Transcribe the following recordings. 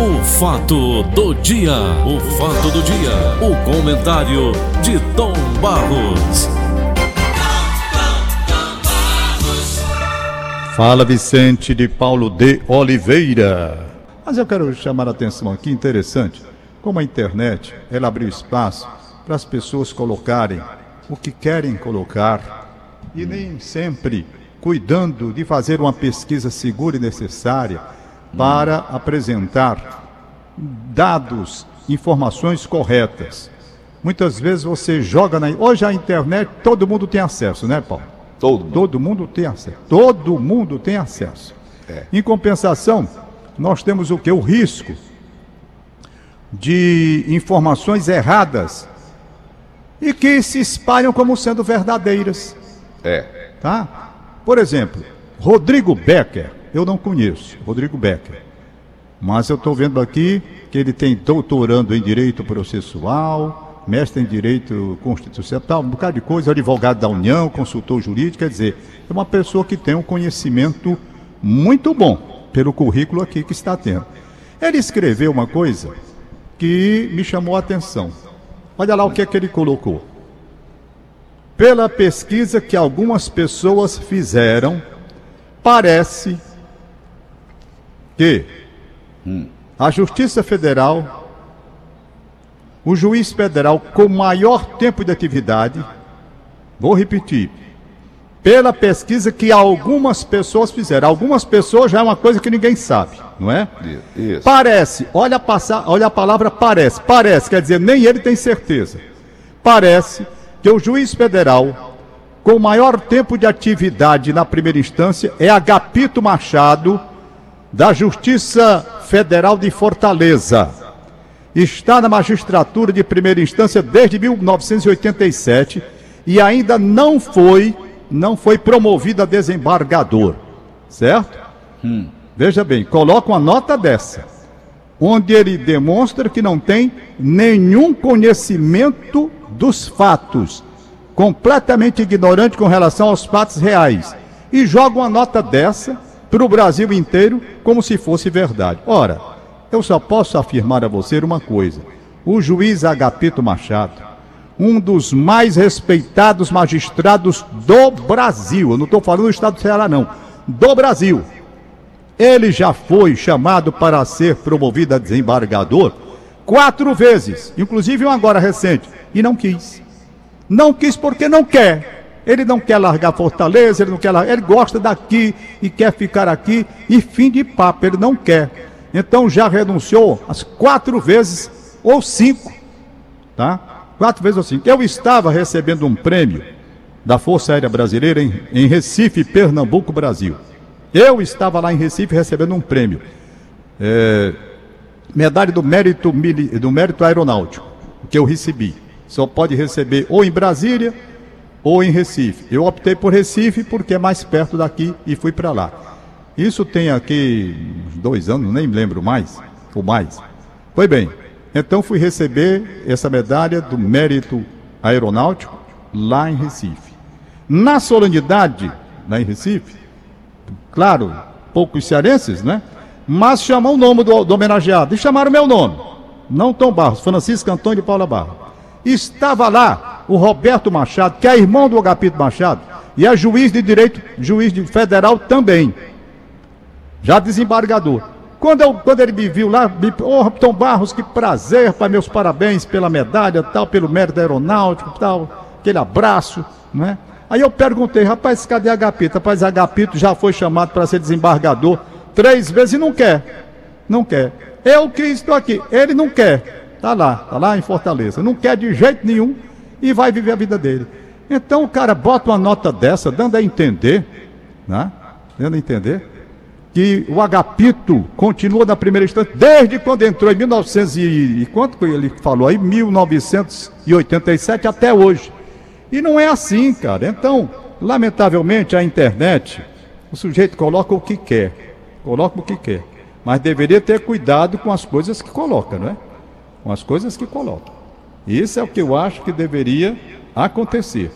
O fato do dia, o fato do dia, o comentário de Tom Barros. Fala Vicente de Paulo de Oliveira. Mas eu quero chamar a atenção aqui, interessante, como a internet, ela abriu espaço para as pessoas colocarem o que querem colocar e nem sempre cuidando de fazer uma pesquisa segura e necessária para apresentar dados, informações corretas. Muitas vezes você joga na. Hoje a internet todo mundo tem acesso, né, Paulo? Todo mundo. Todo mundo tem acesso. Todo mundo tem acesso. É. Em compensação, nós temos o que? O risco de informações erradas e que se espalham como sendo verdadeiras. É. Tá? Por exemplo, Rodrigo Becker, eu não conheço, Rodrigo Becker. Mas eu estou vendo aqui que ele tem doutorando em Direito Processual, mestre em Direito Constitucional, um bocado de coisa, advogado da União, consultor jurídico, quer dizer, é uma pessoa que tem um conhecimento muito bom pelo currículo aqui que está tendo. Ele escreveu uma coisa que me chamou a atenção. Olha lá o que é que ele colocou. Pela pesquisa que algumas pessoas fizeram, parece que a Justiça Federal, o juiz federal com maior tempo de atividade, vou repetir, pela pesquisa que algumas pessoas fizeram. Algumas pessoas já é uma coisa que ninguém sabe, não é? Isso. Parece, olha a, passa, olha a palavra parece, parece, quer dizer, nem ele tem certeza. Parece que o juiz federal com maior tempo de atividade na primeira instância é Agapito Machado, da Justiça Federal de Fortaleza. Está na magistratura de primeira instância desde 1987 e ainda não foi, não foi promovido a desembargador, certo? Veja bem, coloca uma nota dessa, onde ele demonstra que não tem nenhum conhecimento dos fatos, completamente ignorante com relação aos fatos reais, e joga uma nota dessa para o Brasil inteiro como se fosse verdade. Ora, eu só posso afirmar a você uma coisa: o juiz Agapito Machado, um dos mais respeitados magistrados do Brasil, eu não estou falando do estado do Ceará, não, do Brasil. Ele já foi chamado para ser promovido a desembargador quatro vezes, inclusive um agora recente, e não quis. Não quis porque não quer. Ele não quer largar Fortaleza, ele não quer largar, ele gosta daqui e quer ficar aqui e fim de papo, ele não quer. Então já renunciou as quatro vezes ou cinco, tá? Quatro vezes ou cinco. Eu estava recebendo um prêmio da Força Aérea Brasileira em, em Recife, Pernambuco, Brasil. Eu estava lá em Recife recebendo um prêmio. É, medalha do mérito, do mérito aeronáutico, que eu recebi. Só pode receber ou em Brasília ou em Recife. Eu optei por Recife porque é mais perto daqui e fui para lá. Isso tem aqui dois anos, nem lembro mais, ou mais. Foi bem. Então fui receber essa medalha do mérito aeronáutico lá em Recife. Na solenidade, lá em Recife, claro, poucos cearenses, né? Mas chamou o nome do, do homenageado e chamaram meu nome. Não Tom Barros, Francisco Antônio de Paula Barros. Estava lá o Roberto Machado, que é irmão do Agapito Machado, e é juiz de direito, juiz de federal também. Já desembargador. Quando, eu, quando ele me viu lá, me, ô Tom Barros, que prazer, pai, meus parabéns pela medalha, tal, pelo mérito aeronáutico, tal, aquele abraço, né? Aí eu perguntei, rapaz, cadê Agapito? Rapaz, Agapito já foi chamado para ser desembargador três vezes e não quer. Não quer. Eu que estou aqui, ele não quer. Tá lá, tá lá em Fortaleza. Não quer de jeito nenhum e vai viver a vida dele. Então o cara bota uma nota dessa, dando a entender, né? Dando a entender que o Agapito continua na primeira instância desde quando entrou em 1900 e, e quanto que ele falou aí 1987 até hoje. E não é assim, cara. Então, lamentavelmente a internet, o sujeito coloca o que quer, coloca o que quer, mas deveria ter cuidado com as coisas que coloca, não é? Com as coisas que coloca. Isso é o que eu acho que deveria acontecer.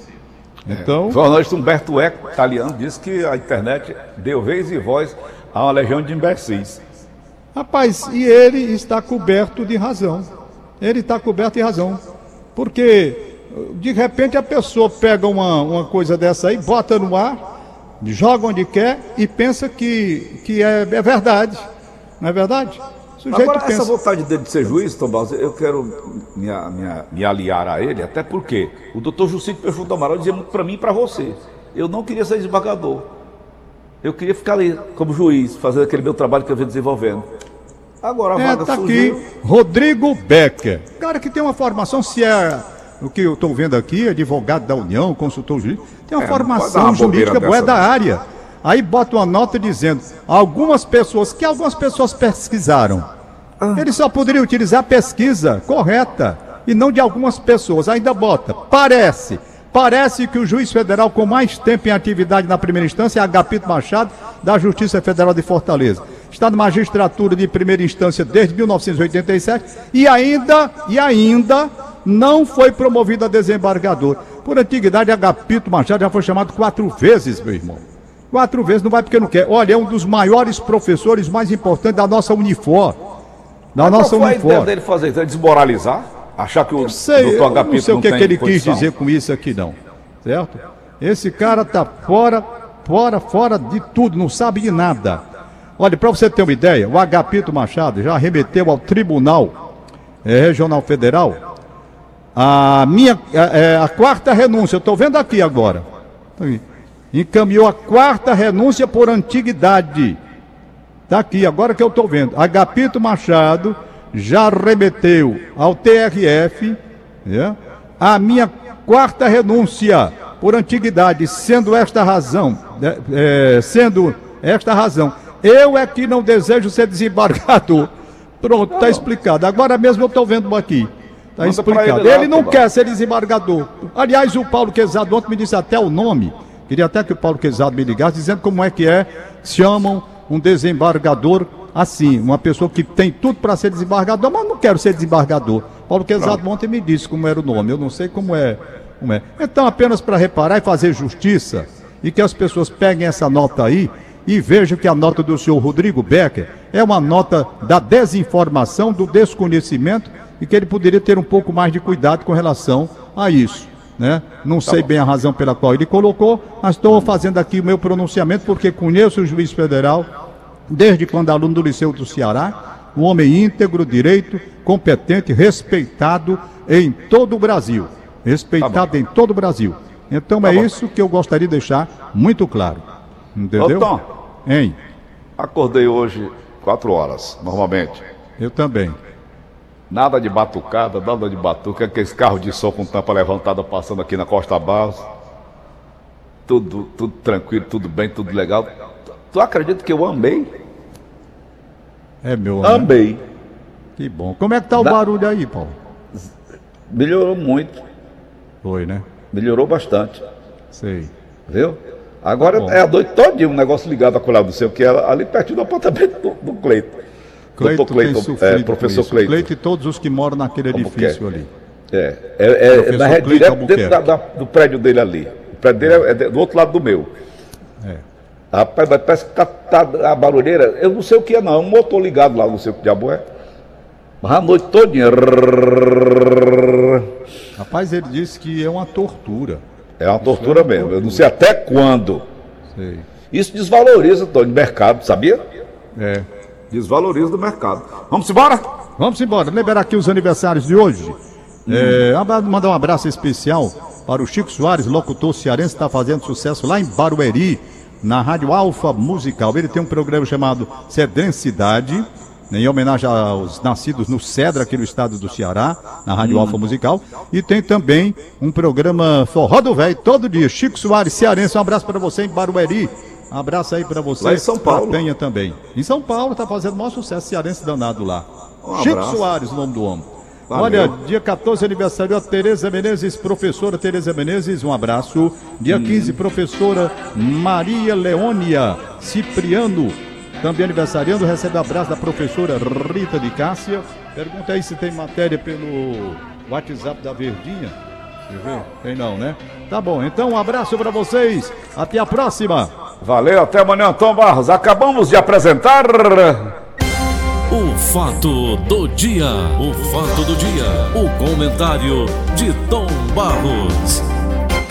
Então, O jornalista Humberto Eco, italiano, disse que a internet deu vez e voz a uma legião de imbecis. Rapaz, e ele está coberto de razão. Ele está coberto de razão. Porque, de repente, a pessoa pega uma, uma coisa dessa aí, bota no ar, joga onde quer e pensa que, que é, é verdade. Não é verdade? Sujeito Agora, pensa... essa vontade dele de ser juiz, Tomás, eu quero me, me, me, aliar a ele, até porque o doutor Jucito Peixoto Amaral dizia muito para mim e para você. Eu não queria ser desembargador. Eu queria ficar ali como juiz, fazendo aquele meu trabalho que eu venho desenvolvendo. Agora a é, vaga tá surgiu. aqui Rodrigo Becker. Cara que tem uma formação, se é o que eu estou vendo aqui, advogado da União, consultor jurídico, tem uma é, formação uma jurídica boa da área. Aí bota uma nota dizendo, algumas pessoas, que algumas pessoas pesquisaram. Ah. Ele só poderia utilizar a pesquisa correta e não de algumas pessoas. Ainda bota, parece Parece que o juiz federal com mais tempo em atividade na primeira instância é Agapito Machado, da Justiça Federal de Fortaleza. Está na magistratura de primeira instância desde 1987 e ainda, e ainda não foi promovido a desembargador. Por antiguidade, Agapito Machado já foi chamado quatro vezes, meu irmão. Quatro vezes, não vai porque não quer. Olha, é um dos maiores professores mais importantes da nossa Unifor. Da Mas nossa qual Unifor. a ideia dele fazer isso? Desmoralizar? Achar que o sei, doutor Agapito não sei o que, é que ele condição. quis dizer com isso aqui, não. Certo? Esse cara tá fora, fora, fora de tudo, não sabe de nada. Olha, para você ter uma ideia, o Agapito Machado já remeteu ao Tribunal é, Regional Federal a minha a, é, a quarta renúncia. Eu estou vendo aqui agora. Encaminhou a quarta renúncia por antiguidade. Está aqui, agora que eu estou vendo. Agapito Machado já remeteu ao TRF né, a minha quarta renúncia por antiguidade, sendo esta razão, né, é, sendo esta razão, eu é que não desejo ser desembargador. Pronto, está explicado. Agora mesmo eu estou vendo aqui. Está explicado. Ele, lá, ele não quer ser desembargador. Aliás, o Paulo Quezado ontem me disse até o nome. Queria até que o Paulo Quezado me ligasse, dizendo como é que é, chamam um desembargador assim, uma pessoa que tem tudo para ser desembargador, mas não quero ser desembargador. Paulo Quezado ontem me disse como era o nome, eu não sei como é. Como é. Então, apenas para reparar e fazer justiça, e que as pessoas peguem essa nota aí e vejam que a nota do senhor Rodrigo Becker é uma nota da desinformação, do desconhecimento, e que ele poderia ter um pouco mais de cuidado com relação a isso. Né? Não tá sei bom. bem a razão pela qual ele colocou, mas estou fazendo aqui o meu pronunciamento porque conheço o juiz federal desde quando aluno do Liceu do Ceará, um homem íntegro, direito, competente, respeitado em todo o Brasil. Respeitado tá em todo o Brasil. Então tá é bom. isso que eu gostaria de deixar muito claro. Entendeu? Ô, Tom, hein? Acordei hoje quatro horas, normalmente. Eu também. Nada de batucada, nada de batuca, aqueles carros de som com tampa levantada passando aqui na Costa Barros. Tudo, tudo tranquilo, tudo bem, tudo legal. Tu acredita que eu amei? É meu, né? Amei. Que bom. Como é que tá o da... barulho aí, Paulo? Melhorou muito. Foi, né? Melhorou bastante. Sei. Viu? Agora tá é a noite todinha um negócio ligado a colar do seu, que é ali pertinho do apartamento do, do Cleito. Cleito, Cleito é, professor Cleito. Cleito e todos os que moram naquele Como edifício ali. É, é, é, é na, direto dentro da, da, do prédio dele ali. O prédio dele é, é do outro lado do meu. É. Rapaz, parece que tá, tá, a barulheira, eu não sei o que é não, é um motor ligado lá, não sei o que diabo é. Mas a noite todinha. Rapaz, ele disse que é uma tortura. É uma tortura é uma mesmo, tortura. eu não sei até quando. Sei. Isso desvaloriza, Tony, o mercado, sabia? É. Desvaloriza do mercado. Vamos embora? Vamos embora, liberar aqui os aniversários de hoje. Hum. É, mandar um abraço especial para o Chico Soares, locutor cearense, está fazendo sucesso lá em Barueri na Rádio Alfa Musical. Ele tem um programa chamado Cedencidade, né, em homenagem aos nascidos no Cedra, aqui no estado do Ceará, na Rádio hum. Alfa Musical. E tem também um programa Forró do Velho, todo dia. Chico Soares, cearense, um abraço para você em Barueri. Um abraço aí para você. Lá em São Paulo. Penha também. Em São Paulo, está fazendo o maior sucesso cearense danado lá. Um Chico Soares, o nome do homem. Valeu. Olha, dia 14 aniversário a Tereza Menezes, professora Tereza Menezes, um abraço. Dia hum. 15, professora Maria Leônia Cipriano, também aniversariando, recebe abraço da professora Rita de Cássia. Pergunta aí se tem matéria pelo WhatsApp da Verdinha. Deixa eu ver. Tem não, né? Tá bom, então um abraço para vocês. Até a próxima. Valeu, até amanhã, Tom Barros. Acabamos de apresentar. O fato do dia, o fato do dia, o comentário de Tom Barros.